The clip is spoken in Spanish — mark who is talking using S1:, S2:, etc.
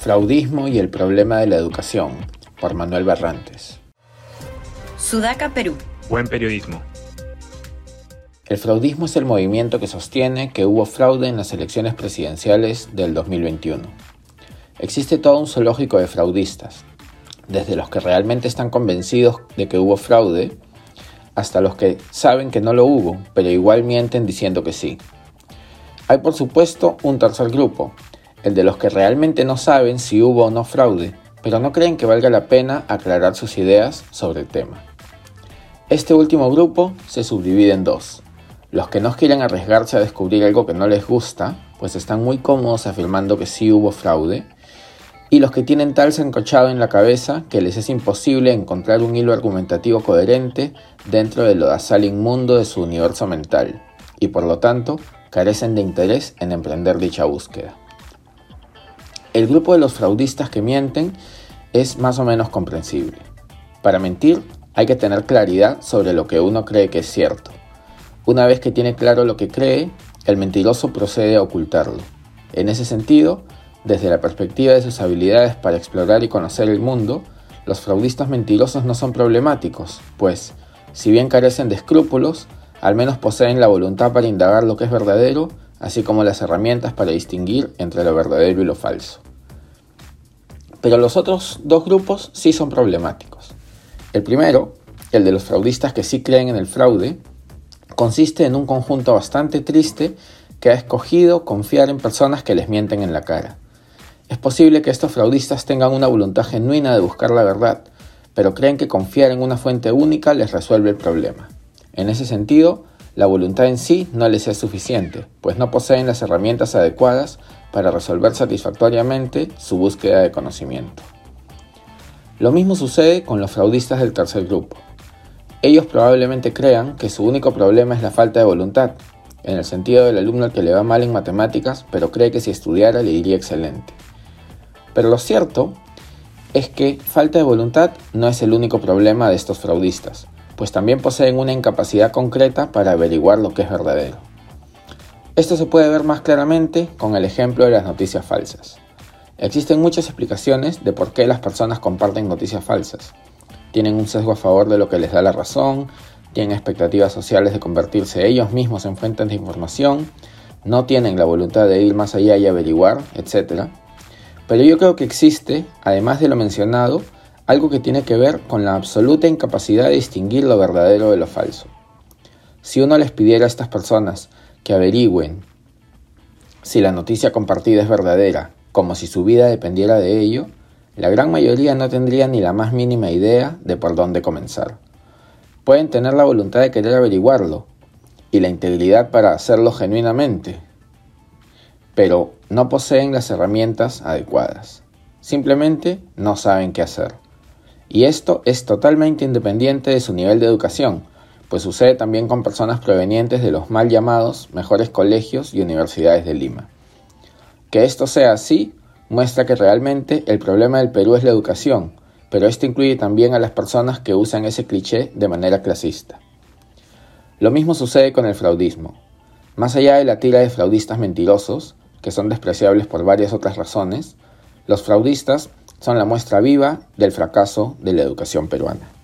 S1: Fraudismo y el problema de la educación, por Manuel Barrantes.
S2: Sudaca, Perú.
S3: Buen periodismo.
S1: El fraudismo es el movimiento que sostiene que hubo fraude en las elecciones presidenciales del 2021. Existe todo un zoológico de fraudistas, desde los que realmente están convencidos de que hubo fraude, hasta los que saben que no lo hubo, pero igual mienten diciendo que sí. Hay por supuesto un tercer grupo, el de los que realmente no saben si hubo o no fraude, pero no creen que valga la pena aclarar sus ideas sobre el tema. Este último grupo se subdivide en dos. Los que no quieren arriesgarse a descubrir algo que no les gusta, pues están muy cómodos afirmando que sí hubo fraude, y los que tienen tal sancochado en la cabeza que les es imposible encontrar un hilo argumentativo coherente dentro del lodazal inmundo de su universo mental, y por lo tanto carecen de interés en emprender dicha búsqueda. El grupo de los fraudistas que mienten es más o menos comprensible. Para mentir hay que tener claridad sobre lo que uno cree que es cierto. Una vez que tiene claro lo que cree, el mentiroso procede a ocultarlo. En ese sentido, desde la perspectiva de sus habilidades para explorar y conocer el mundo, los fraudistas mentirosos no son problemáticos, pues, si bien carecen de escrúpulos, al menos poseen la voluntad para indagar lo que es verdadero así como las herramientas para distinguir entre lo verdadero y lo falso. Pero los otros dos grupos sí son problemáticos. El primero, el de los fraudistas que sí creen en el fraude, consiste en un conjunto bastante triste que ha escogido confiar en personas que les mienten en la cara. Es posible que estos fraudistas tengan una voluntad genuina de buscar la verdad, pero creen que confiar en una fuente única les resuelve el problema. En ese sentido, la voluntad en sí no les es suficiente, pues no poseen las herramientas adecuadas para resolver satisfactoriamente su búsqueda de conocimiento. Lo mismo sucede con los fraudistas del tercer grupo. Ellos probablemente crean que su único problema es la falta de voluntad, en el sentido del alumno al que le va mal en matemáticas, pero cree que si estudiara le iría excelente. Pero lo cierto es que falta de voluntad no es el único problema de estos fraudistas, pues también poseen una incapacidad concreta para averiguar lo que es verdadero. Esto se puede ver más claramente con el ejemplo de las noticias falsas. Existen muchas explicaciones de por qué las personas comparten noticias falsas. Tienen un sesgo a favor de lo que les da la razón, tienen expectativas sociales de convertirse ellos mismos en fuentes de información, no tienen la voluntad de ir más allá y averiguar, etc. Pero yo creo que existe, además de lo mencionado, algo que tiene que ver con la absoluta incapacidad de distinguir lo verdadero de lo falso. Si uno les pidiera a estas personas que averigüen si la noticia compartida es verdadera, como si su vida dependiera de ello, la gran mayoría no tendría ni la más mínima idea de por dónde comenzar. Pueden tener la voluntad de querer averiguarlo y la integridad para hacerlo genuinamente, pero no poseen las herramientas adecuadas. Simplemente no saben qué hacer. Y esto es totalmente independiente de su nivel de educación, pues sucede también con personas provenientes de los mal llamados mejores colegios y universidades de Lima. Que esto sea así muestra que realmente el problema del Perú es la educación, pero esto incluye también a las personas que usan ese cliché de manera clasista. Lo mismo sucede con el fraudismo. Más allá de la tira de fraudistas mentirosos, que son despreciables por varias otras razones, los fraudistas son la muestra viva del fracaso de la educación peruana.